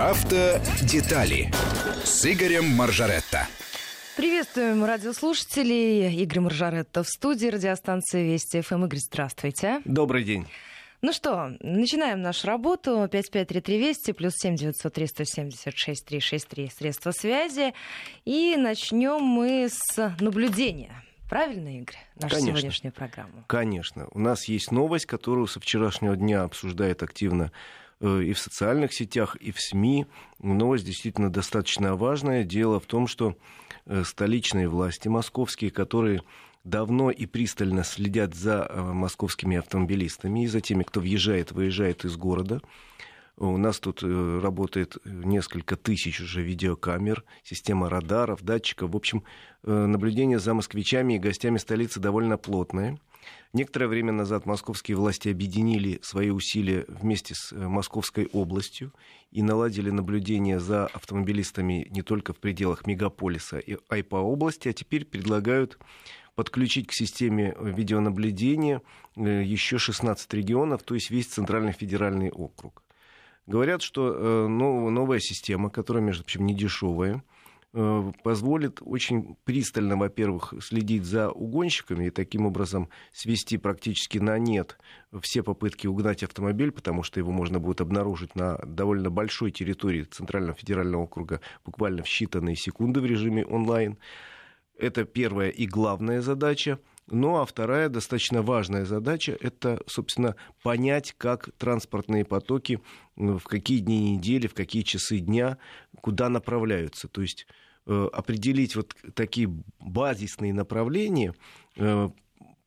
Автодетали с Игорем Маржаретто. Приветствуем радиослушателей. Игорь Маржаретто в студии радиостанции Вести ФМ. Игорь, здравствуйте. Добрый день. Ну что, начинаем нашу работу. 5533 Вести, плюс 7 903 176 363 средства связи. И начнем мы с наблюдения. Правильно, Игорь, нашу Конечно. сегодняшнюю программу? Конечно. У нас есть новость, которую со вчерашнего дня обсуждает активно и в социальных сетях, и в СМИ. Новость действительно достаточно важная. Дело в том, что э, столичные власти московские, которые давно и пристально следят за э, московскими автомобилистами и за теми, кто въезжает, выезжает из города, у нас тут э, работает несколько тысяч уже видеокамер, система радаров, датчиков. В общем, э, наблюдение за москвичами и гостями столицы довольно плотное. Некоторое время назад московские власти объединили свои усилия вместе с э, Московской областью и наладили наблюдение за автомобилистами не только в пределах мегаполиса, а и по области, а теперь предлагают подключить к системе видеонаблюдения э, еще 16 регионов, то есть весь Центральный федеральный округ. Говорят, что э, нов- новая система, которая, между прочим, не дешевая, э, позволит очень пристально, во-первых, следить за угонщиками и таким образом свести практически на нет все попытки угнать автомобиль, потому что его можно будет обнаружить на довольно большой территории Центрального федерального округа буквально в считанные секунды в режиме онлайн. Это первая и главная задача. Ну а вторая достаточно важная задача – это, собственно, понять, как транспортные потоки э, в какие дни недели, в какие часы дня, куда направляются. То есть э, определить вот такие базисные направления, э,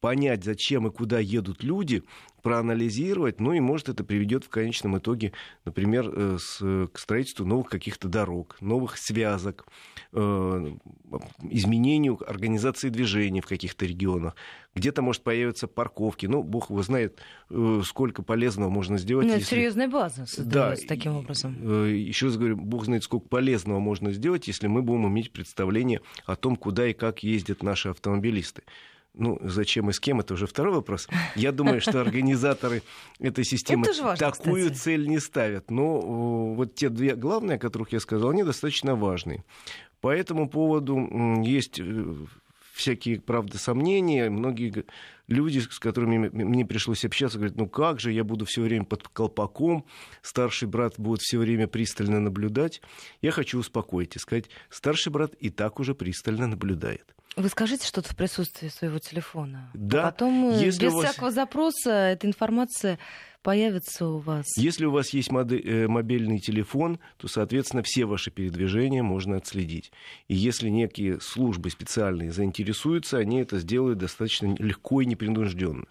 понять, зачем и куда едут люди, проанализировать, ну и, может, это приведет в конечном итоге, например, э, с, к строительству новых каких-то дорог, новых связок, э, изменению организации движения в каких-то регионах. Где-то, может, появятся парковки. Ну, бог его знает, э, сколько полезного можно сделать. Ну, это если- серьезная база создается таким образом. Э, Еще раз говорю, бог знает, сколько полезного можно сделать, если мы будем иметь представление о том, куда и как ездят наши автомобилисты. Ну, зачем и с кем, это уже второй вопрос. Я думаю, что организаторы этой системы важно, такую кстати. цель не ставят. Но э, вот те две главные, о которых я сказал, они достаточно важны. По этому поводу есть э, всякие, правда, сомнения. Многие люди, с которыми мне пришлось общаться, говорят, ну как же, я буду все время под колпаком, старший брат будет все время пристально наблюдать. Я хочу успокоить и сказать, старший брат и так уже пристально наблюдает. Вы скажите что-то в присутствии своего телефона. Да, А потом э, если без вас- всякого запроса эта информация появится у вас. Если у вас есть э, мобильный телефон, то, соответственно, все ваши передвижения можно отследить. И если некие службы специальные заинтересуются, они это сделают достаточно легко и непринужденно.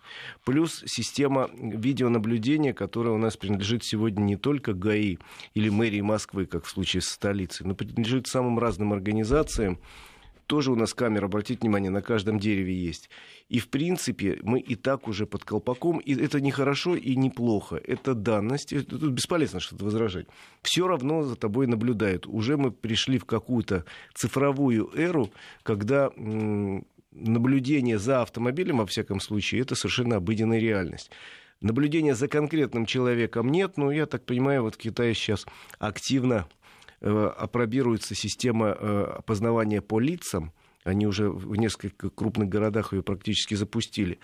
Плюс система видеонаблюдения, которая у нас принадлежит сегодня не только ГАИ или мэрии Москвы, как в случае с столицей, но принадлежит самым разным организациям, тоже у нас камера, обратите внимание, на каждом дереве есть. И, в принципе, мы и так уже под колпаком, и это не хорошо и не плохо. Это данность, тут бесполезно что-то возражать. Все равно за тобой наблюдают. Уже мы пришли в какую-то цифровую эру, когда наблюдение за автомобилем, во всяком случае, это совершенно обыденная реальность. Наблюдения за конкретным человеком нет, но я так понимаю, вот в Китае сейчас активно опробируется система э, опознавания по лицам. Они уже в нескольких крупных городах ее практически запустили.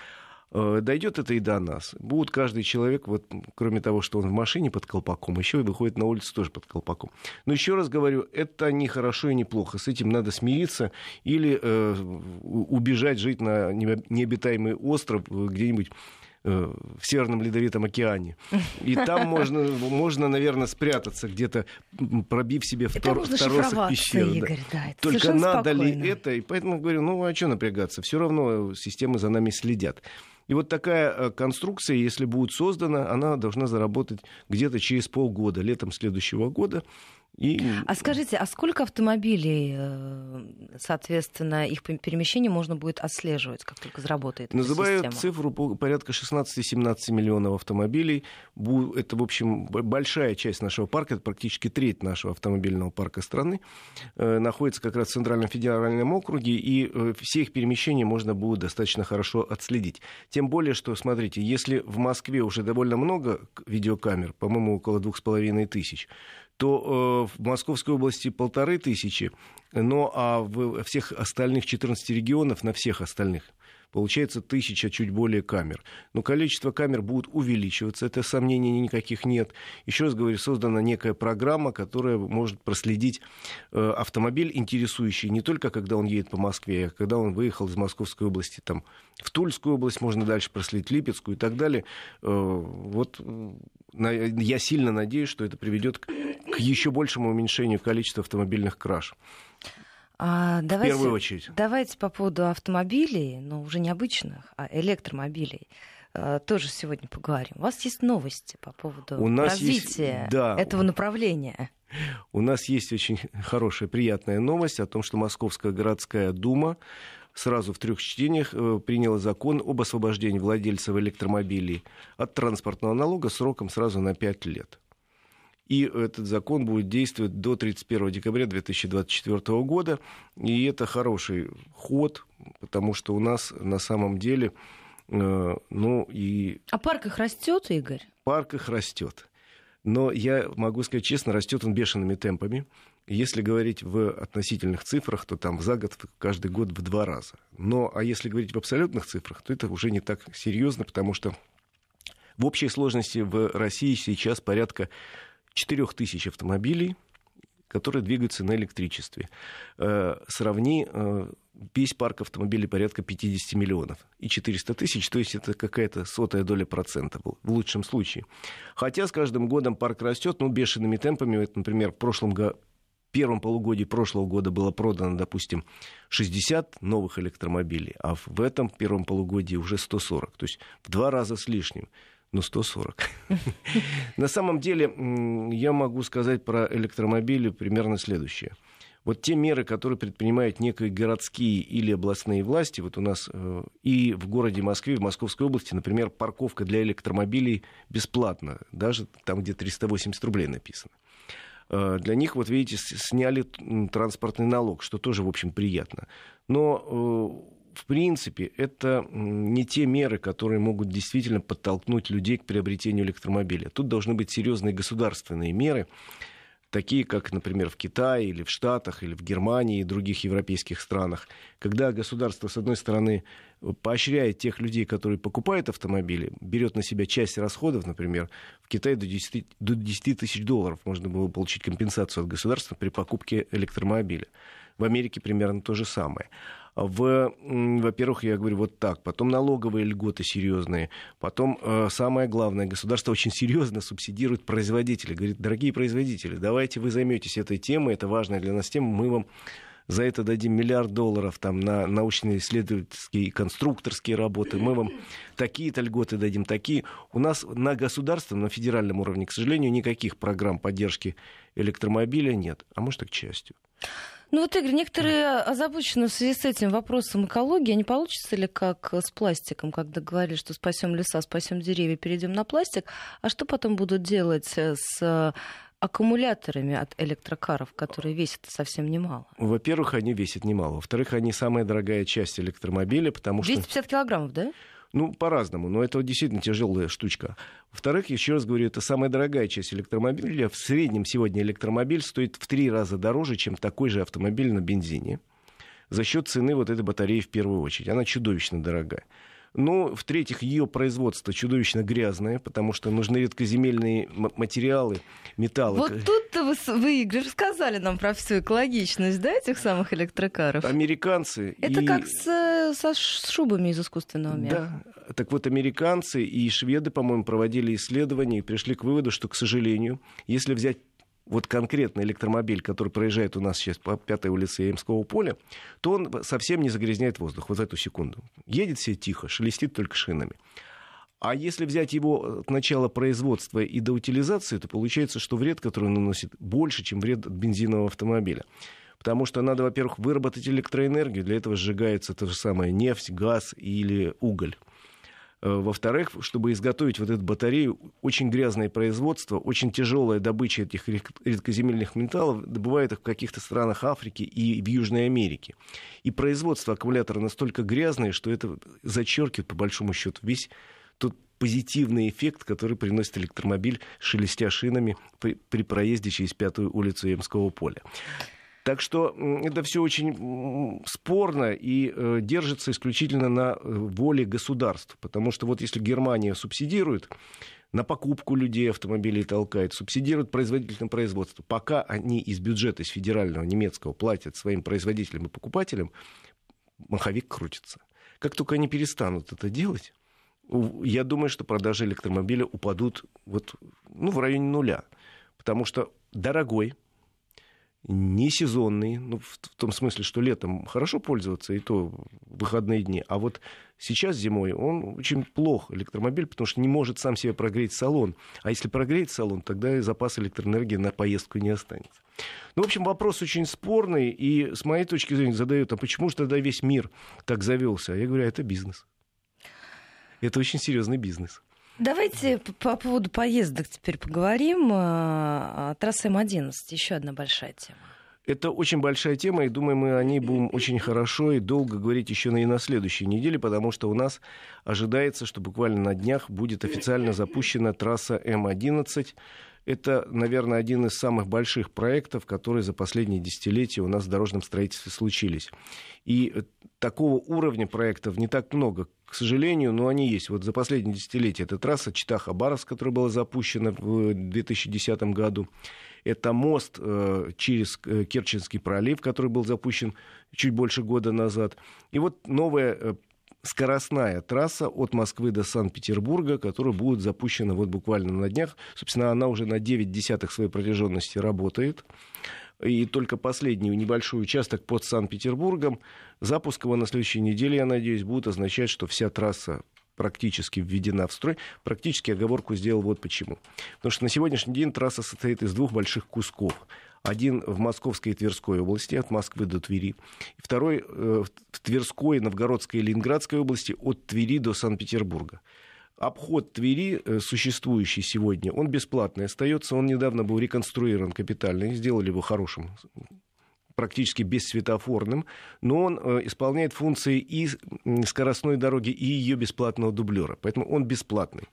Э, Дойдет это и до нас. Будет каждый человек, вот, кроме того, что он в машине под колпаком, еще и выходит на улицу тоже под колпаком. Но еще раз говорю, это не хорошо и не плохо. С этим надо смириться или э, убежать жить на необ- необитаемый остров э, где-нибудь э, в Северном Ледовитом океане. И там можно, можно наверное, спрятаться где-то, пробив себе втор, второсок пещеры. да. Игорь, да. это Только надо спокойно. ли это? И поэтому говорю, ну а что напрягаться? Все равно системы за нами следят. И вот такая э, конструкция, если будет создана, она должна заработать где-то через полгода, летом следующего года. И А скажите, а сколько автомобилей, э, соответственно, их пе- перемещение можно будет отслеживать, как только заработает эта Называют система? цифру по- порядка 16-17 миллионов автомобилей. Это, в общем, большая часть нашего парка, это практически треть нашего автомобильного парка страны, э, находится как раз в Центральном федеральном округе, и э, все их перемещения можно будет достаточно хорошо отследить. Тем более, что, смотрите, если в Москве уже довольно много видеокамер, по-моему, около двух с половиной тысяч, то в Московской области полторы тысячи, но а в всех остальных 14 регионов, на всех остальных получается тысяча, чуть более камер. Но количество камер будет увеличиваться, это сомнений никаких нет. Еще раз говорю, создана некая программа, которая может проследить э, автомобиль, интересующий не только когда он едет по Москве, а когда он выехал из Московской области там, в Тульскую область, можно дальше проследить Липецкую и так далее. Э, вот я сильно надеюсь, что это приведет к еще большему уменьшению количества автомобильных краж. А, давайте, в первую очередь. Давайте по поводу автомобилей, но уже не обычных, а электромобилей а, тоже сегодня поговорим. У вас есть новости по поводу У нас развития есть, да, этого направления. У нас есть очень хорошая, приятная новость о том, что Московская городская дума сразу в трех чтениях э, приняла закон об освобождении владельцев электромобилей от транспортного налога сроком сразу на пять лет. И этот закон будет действовать до 31 декабря 2024 года. И это хороший ход, потому что у нас на самом деле, э, ну и... А парк их растет, Игорь? Парк их растет. Но я могу сказать честно, растет он бешеными темпами. Если говорить в относительных цифрах, то там за год каждый год в два раза. Но а если говорить в абсолютных цифрах, то это уже не так серьезно, потому что в общей сложности в России сейчас порядка 4 тысяч автомобилей, которые двигаются на электричестве. Э, сравни э, весь парк автомобилей порядка 50 миллионов и 400 тысяч, то есть это какая-то сотая доля процента в лучшем случае. Хотя с каждым годом парк растет, ну, бешеными темпами. Вот, например, в прошлом первом полугодии прошлого года было продано, допустим, 60 новых электромобилей, а в этом первом полугодии уже 140, то есть в два раза с лишним ну, 140. На самом деле, я могу сказать про электромобили примерно следующее. Вот те меры, которые предпринимают некие городские или областные власти, вот у нас э, и в городе Москве, в Московской области, например, парковка для электромобилей бесплатна, даже там, где 380 рублей написано. Э, для них, вот видите, сняли транспортный налог, что тоже, в общем, приятно. Но э, в принципе, это не те меры, которые могут действительно подтолкнуть людей к приобретению электромобиля. Тут должны быть серьезные государственные меры, такие как, например, в Китае или в Штатах, или в Германии и других европейских странах, когда государство, с одной стороны, поощряет тех людей, которые покупают автомобили, берет на себя часть расходов, например, в Китае до 10, до 10 тысяч долларов можно было получить компенсацию от государства при покупке электромобиля. В Америке примерно то же самое в, во-первых, я говорю вот так, потом налоговые льготы серьезные, потом э, самое главное, государство очень серьезно субсидирует производителей, говорит, дорогие производители, давайте вы займетесь этой темой, это важная для нас тема, мы вам за это дадим миллиард долларов там, на научные исследовательские и конструкторские работы, мы вам такие-то льготы дадим, такие. У нас на государственном, на федеральном уровне, к сожалению, никаких программ поддержки электромобиля нет, а может, и к счастью. Ну вот, Игорь, некоторые озабочены в связи с этим вопросом экологии. А не получится ли как с пластиком, когда говорили, что спасем леса, спасем деревья, перейдем на пластик? А что потом будут делать с аккумуляторами от электрокаров, которые весят совсем немало? Во-первых, они весят немало. Во-вторых, они самая дорогая часть электромобиля, потому 250 что... 250 килограммов, да? Ну, по-разному, но это действительно тяжелая штучка. Во-вторых, еще раз говорю, это самая дорогая часть электромобиля. В среднем сегодня электромобиль стоит в три раза дороже, чем такой же автомобиль на бензине. За счет цены вот этой батареи в первую очередь. Она чудовищно дорогая. Ну, в-третьих, ее производство чудовищно грязное, потому что нужны редкоземельные материалы, металлы. Вот тут-то вы, вы, Игорь, рассказали нам про всю экологичность, да, этих самых электрокаров? Американцы... Это и... как с, со шубами из искусственного меха. Да. Так вот, американцы и шведы, по-моему, проводили исследования и пришли к выводу, что, к сожалению, если взять вот конкретно электромобиль, который проезжает у нас сейчас по пятой улице Ямского поля, то он совсем не загрязняет воздух вот эту секунду. Едет все тихо, шелестит только шинами. А если взять его от начала производства и до утилизации, то получается, что вред, который он наносит, больше, чем вред от бензинового автомобиля. Потому что надо, во-первых, выработать электроэнергию, для этого сжигается то же самое нефть, газ или уголь. Э, во-вторых, чтобы изготовить вот эту батарею, очень грязное производство, очень тяжелая добыча этих редкоземельных металлов добывают их в каких-то странах Африки и в Южной Америке. И производство аккумулятора настолько грязное, что это зачеркивает, по большому счету, весь тот позитивный эффект, который приносит электромобиль, шелестя шинами при, при проезде через пятую улицу Емского поля. Так что это все очень спорно и э, держится исключительно на э, воле государств. Потому что вот если Германия субсидирует, на покупку людей автомобилей толкает, субсидирует производительное производство. Пока они из бюджета, из федерального немецкого платят своим производителям и покупателям, маховик крутится. Как только они перестанут это делать, я думаю, что продажи электромобиля упадут вот, ну, в районе нуля. Потому что дорогой, не сезонный, ну, в, том смысле, что летом хорошо пользоваться, и то выходные дни. А вот сейчас зимой он очень плох, электромобиль, потому что не может сам себе прогреть салон. А если прогреть салон, тогда и запас электроэнергии на поездку не останется. Ну, в общем, вопрос очень спорный, и с моей точки зрения задают, а почему же тогда весь мир так завелся? Я говорю, а это бизнес. Это очень серьезный бизнес. Давайте по поводу поездок теперь поговорим. А, трасса М11, еще одна большая тема. Это очень большая тема, и думаю, мы о ней будем очень хорошо и долго говорить еще и на следующей неделе, потому что у нас ожидается, что буквально на днях будет официально запущена трасса М11. Это, наверное, один из самых больших проектов, которые за последние десятилетия у нас в дорожном строительстве случились. И такого уровня проектов не так много, к сожалению, но они есть. Вот за последние десятилетия это трасса Чита-Хабаровск, которая была запущена в 2010 году. Это мост э, через э, Керченский пролив, который был запущен чуть больше года назад. И вот новая э, скоростная трасса от Москвы до Санкт-Петербурга, которая будет запущена вот буквально на днях. Собственно, она уже на 9 десятых своей протяженности работает. И только последний небольшой участок под Санкт-Петербургом. Запуск его на следующей неделе, я надеюсь, будет означать, что вся трасса практически введена в строй. Практически оговорку сделал вот почему. Потому что на сегодняшний день трасса состоит из двух больших кусков. Один в Московской и Тверской области, от Москвы до Твери. Второй э, в Тверской, Новгородской и Ленинградской области, от Твери до Санкт-Петербурга. Обход Твери, э, существующий сегодня, он бесплатный остается. Он недавно был реконструирован капитально, сделали его хорошим практически бессветофорным, но он э, исполняет функции и скоростной дороги, и ее бесплатного дублера. Поэтому он бесплатный.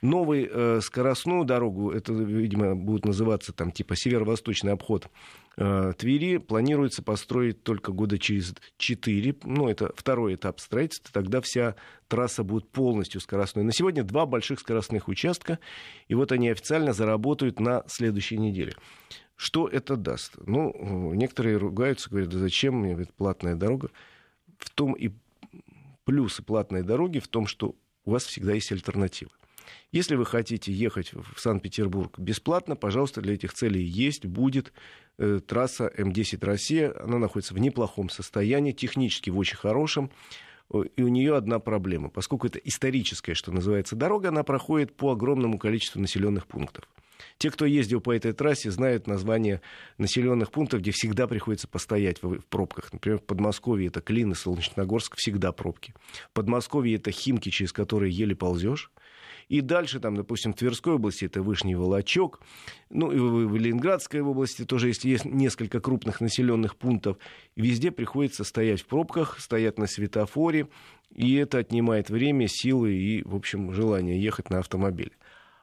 Новую э, скоростную дорогу, это, видимо, будет называться там типа северо-восточный обход э, Твери, планируется построить только года через 4. Ну, это второй этап строительства. Тогда вся трасса будет полностью скоростной. На сегодня два больших скоростных участка, и вот они официально заработают на следующей неделе. Что это даст? Ну, некоторые ругаются, говорят, да зачем мне говорит, платная дорога? В том и плюсы платной дороги в том, что у вас всегда есть альтернатива. Если вы хотите ехать в Санкт-Петербург бесплатно, пожалуйста, для этих целей есть, будет э, трасса М10 Россия. Она находится в неплохом состоянии, технически в очень хорошем. И у нее одна проблема. Поскольку это историческая, что называется, дорога, она проходит по огромному количеству населенных пунктов. Те, кто ездил по этой трассе, знают название населенных пунктов, где всегда приходится постоять в, пробках. Например, в Подмосковье это Клин и Солнечногорск, всегда пробки. В Подмосковье это Химки, через которые еле ползешь. И дальше, там, допустим, в Тверской области это Вышний Волочок. Ну, и в Ленинградской области тоже есть, есть несколько крупных населенных пунктов. Везде приходится стоять в пробках, стоять на светофоре. И это отнимает время, силы и, в общем, желание ехать на автомобиле.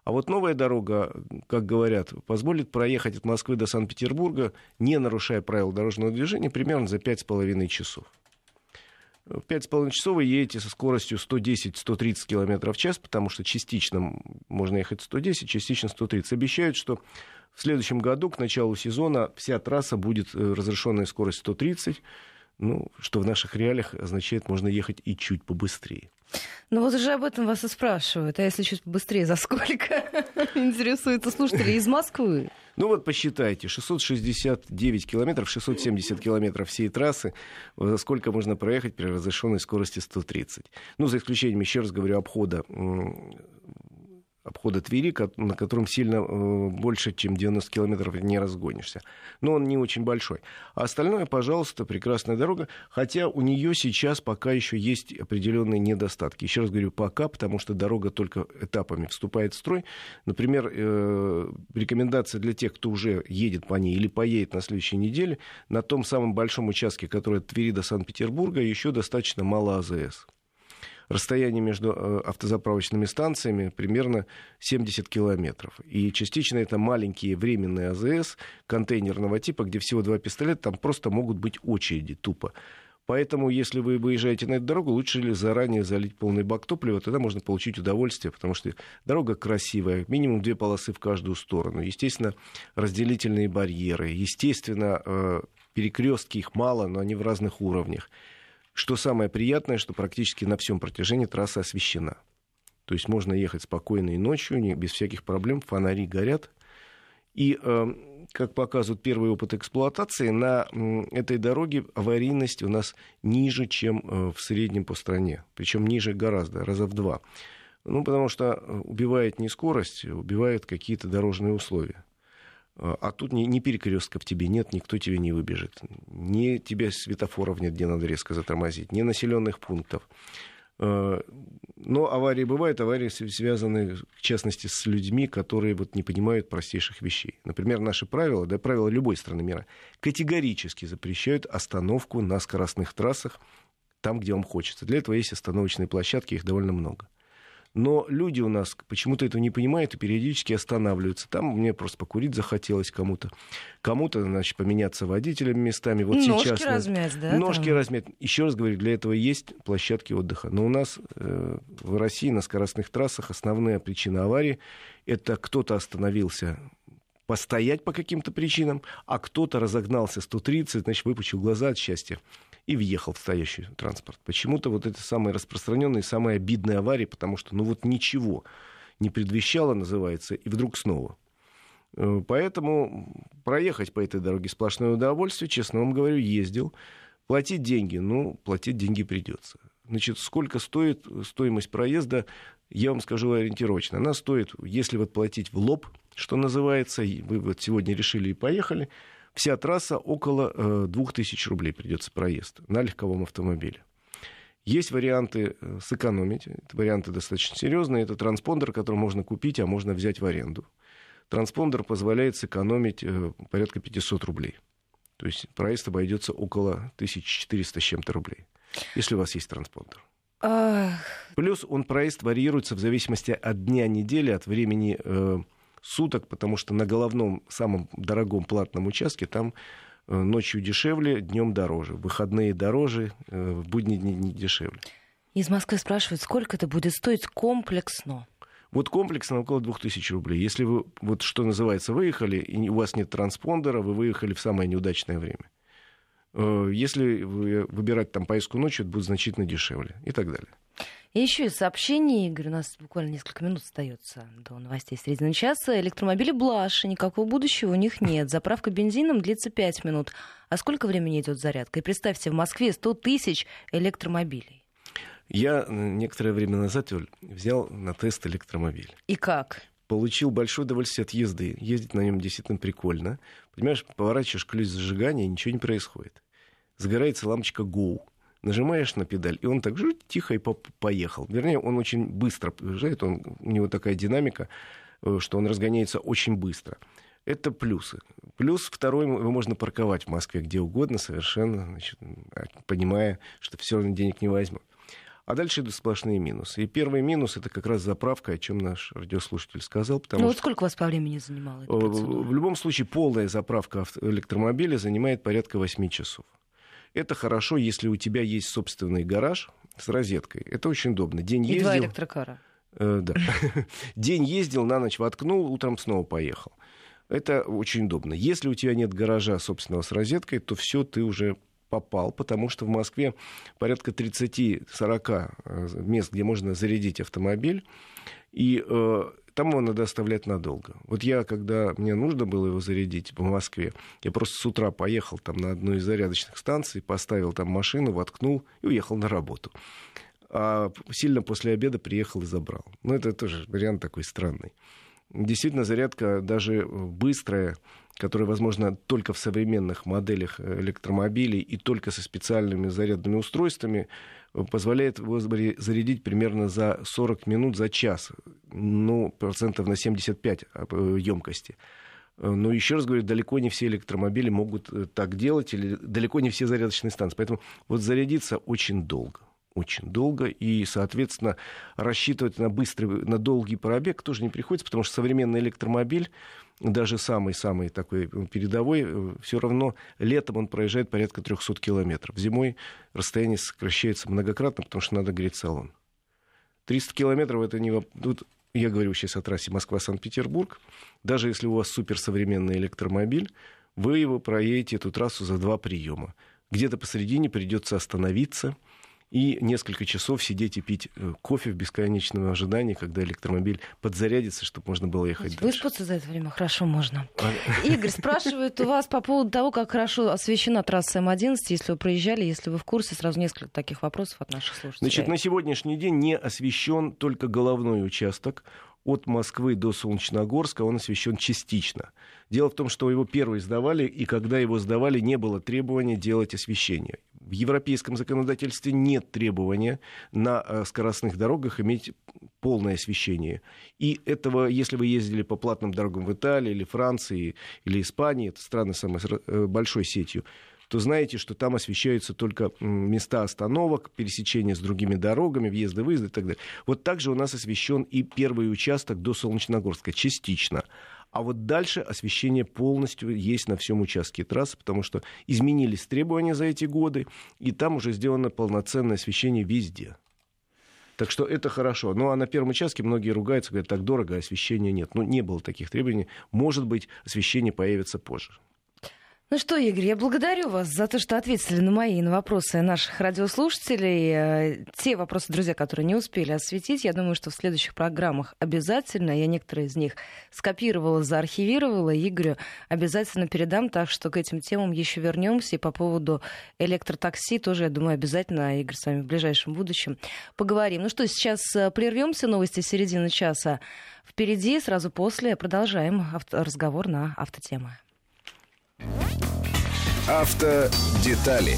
А вот новая дорога, как говорят, позволит проехать от Москвы до Санкт-Петербурга, не нарушая правил дорожного движения, примерно за 5,5 часов. В 5,5 часов вы едете со скоростью 110-130 км в час, потому что частично можно ехать 110, частично 130. Обещают, что в следующем году, к началу сезона, вся трасса будет э, разрешенная скорость 130, ну, что в наших реалиях означает, можно ехать и чуть побыстрее. Ну вот уже об этом вас и спрашивают. А если чуть быстрее, за сколько? Интересуются слушатели из Москвы. Ну вот посчитайте, 669 километров, 670 километров всей трассы, за сколько можно проехать при разрешенной скорости 130. Ну, за исключением, еще раз говорю, обхода обхода Твери, на котором сильно э, больше, чем 90 километров не разгонишься. Но он не очень большой. А остальное, пожалуйста, прекрасная дорога, хотя у нее сейчас пока еще есть определенные недостатки. Еще раз говорю, пока, потому что дорога только этапами вступает в строй. Например, э, рекомендация для тех, кто уже едет по ней или поедет на следующей неделе, на том самом большом участке, который от Твери до Санкт-Петербурга, еще достаточно мало АЗС. Расстояние между э, автозаправочными станциями примерно 70 километров. И частично это маленькие временные АЗС контейнерного типа, где всего два пистолета, там просто могут быть очереди тупо. Поэтому, если вы выезжаете на эту дорогу, лучше ли заранее залить полный бак топлива, тогда можно получить удовольствие, потому что дорога красивая, минимум две полосы в каждую сторону. Естественно, разделительные барьеры, естественно, э, перекрестки их мало, но они в разных уровнях. Что самое приятное, что практически на всем протяжении трасса освещена. То есть можно ехать спокойно и ночью, без всяких проблем, фонари горят. И, э, как показывает первый опыт эксплуатации, на этой дороге аварийность у нас ниже, чем э, в среднем по стране. Причем ниже гораздо, раза в два. Ну, потому что э, убивает не скорость, убивает какие-то дорожные условия. А тут ни, ни перекрестков тебе нет, никто тебе не выбежит. Ни тебе светофоров нет, где надо резко затормозить, ни населенных пунктов. А, но аварии бывают, аварии связаны, в частности, с людьми, которые вот не понимают простейших вещей. Например, наши правила, да, правила любой страны мира, категорически запрещают остановку на скоростных трассах там, где вам хочется. Для этого есть остановочные площадки, их довольно много. Но люди у нас почему-то этого не понимают и периодически останавливаются. Там мне просто покурить захотелось кому-то. Кому-то, значит, поменяться водителями местами. Вот ножки сейчас, размять, да? Ножки там? размять. Еще раз говорю, для этого есть площадки отдыха. Но у нас э, в России на скоростных трассах основная причина аварии – это кто-то остановился постоять по каким-то причинам, а кто-то разогнался 130, значит, выпучил глаза от счастья и въехал в стоящий транспорт. Почему-то вот это самые распространенные, самые обидные аварии, потому что ну вот ничего не предвещало, называется, и вдруг снова. Э, поэтому проехать по этой дороге сплошное удовольствие, честно вам говорю, ездил. Платить деньги, ну, платить деньги придется. Значит, сколько стоит стоимость проезда, я вам скажу ориентировочно. Она стоит, если вот платить в лоб, что называется, вы вот сегодня решили и поехали, Вся трасса около э, 2000 рублей придется проезд на легковом автомобиле. Есть варианты э, сэкономить, это варианты достаточно серьезные. Это транспондер, который можно купить, а можно взять в аренду. Транспондер позволяет сэкономить э, порядка 500 рублей. То есть проезд обойдется около 1400 с чем-то рублей, если у вас есть транспондер. Плюс он проезд варьируется в зависимости от дня недели, от времени э, суток, потому что на головном, самом дорогом платном участке там э, ночью дешевле, днем дороже. выходные дороже, э, в будние дни не дешевле. Из Москвы спрашивают, сколько это будет стоить комплексно? Вот комплексно около 2000 рублей. Если вы, вот что называется, выехали, и у вас нет транспондера, вы выехали в самое неудачное время. Э, если выбирать там поездку ночью, это будет значительно дешевле и так далее. И еще из сообщений, Игорь, у нас буквально несколько минут остается до новостей среднего часа. Электромобили Блаши, никакого будущего у них нет. Заправка бензином длится 5 минут. А сколько времени идет зарядка? И представьте, в Москве 100 тысяч электромобилей. Я некоторое время назад взял на тест электромобиль. И как? Получил большое удовольствие от езды. Ездить на нем действительно прикольно. Понимаешь, поворачиваешь ключ зажигания, и ничего не происходит. Загорается лампочка Go нажимаешь на педаль, и он так же тихо и поехал. Вернее, он очень быстро приезжает, он, у него такая динамика, э, что он разгоняется очень быстро. Это плюсы. Плюс второй, его можно парковать в Москве где угодно совершенно, значит, понимая, что все равно денег не возьму. А дальше идут сплошные минусы. И первый минус это как раз заправка, о чем наш радиослушатель сказал. Потому ну вот сколько у вас по времени занимало? В любом случае полная заправка электромобиля занимает порядка 8 часов. Это хорошо, если у тебя есть собственный гараж с розеткой. Это очень удобно. День И ездил... два электрокара. Э, да. День ездил, на ночь воткнул, утром снова поехал. Это очень удобно. Если у тебя нет гаража собственного с розеткой, то все, ты уже попал, потому что в Москве порядка 30-40 э, мест, где можно зарядить автомобиль. И э, там его надо оставлять надолго. Вот я, когда мне нужно было его зарядить в Москве, я просто с утра поехал там на одну из зарядочных станций, поставил там машину, воткнул и уехал на работу. А сильно после обеда приехал и забрал. Ну, это тоже вариант такой странный. Действительно, зарядка даже быстрая, которая возможно только в современных моделях электромобилей и только со специальными зарядными устройствами, позволяет его зарядить примерно за 40 минут за час, ну, процентов на 75 емкости. Но еще раз говорю, далеко не все электромобили могут э, так делать, или далеко не все зарядочные станции. Поэтому вот зарядиться очень долго. очень долго, и, соответственно, рассчитывать на быстрый, на долгий пробег тоже не приходится, потому что современный электромобиль, даже самый-самый такой передовой, э, все равно летом он проезжает порядка 300 километров. Зимой расстояние сокращается многократно, потому что надо греть салон. 300 километров это не... Тут я говорю сейчас о трассе Москва-Санкт-Петербург. Даже если у вас суперсовременный электромобиль, вы его проедете эту трассу за два приема. Где-то посередине придется остановиться и несколько часов сидеть и пить э, кофе в бесконечном ожидании, когда электромобиль подзарядится, чтобы можно было ехать дальше. Выспаться за это время хорошо можно. А Игорь спрашивает у вас по поводу того, как хорошо освещена трасса М11, если вы проезжали, если вы в курсе, сразу несколько таких вопросов от наших слушателей. Значит, на сегодняшний день не освещен только головной участок от Москвы до Солнечногорска он освещен частично. Дело в том, что его первый сдавали, и когда его сдавали, не было требования делать освещение. В европейском законодательстве нет требования на э, скоростных дорогах иметь полное освещение. И этого, если вы ездили по платным дорогам в Италии или Франции или Испании, это страны с самой э, большой сетью, то знаете, что там освещаются только места остановок, пересечения с другими дорогами, въезды, выезды и так далее. Вот также у нас освещен и первый участок до Солнечногорска, частично. А вот дальше освещение полностью есть на всем участке трассы, потому что изменились требования за эти годы, и там уже сделано полноценное освещение везде. Так что это хорошо. Ну а на первом участке многие ругаются, говорят, так дорого, а освещения нет. Ну, не было таких требований. Может быть, освещение появится позже. Ну что, Игорь, я благодарю вас за то, что ответили на мои на вопросы наших радиослушателей. Э, те вопросы, друзья, которые не успели осветить, я думаю, что в следующих программах обязательно. Я некоторые из них скопировала, заархивировала. Игорю обязательно передам, так что к этим темам еще вернемся. И по поводу электротакси тоже, я думаю, обязательно, Игорь, с вами в ближайшем будущем поговорим. Ну что, сейчас э, прервемся. Новости середины часа впереди. Сразу после продолжаем разговор на автотемы. Автодетали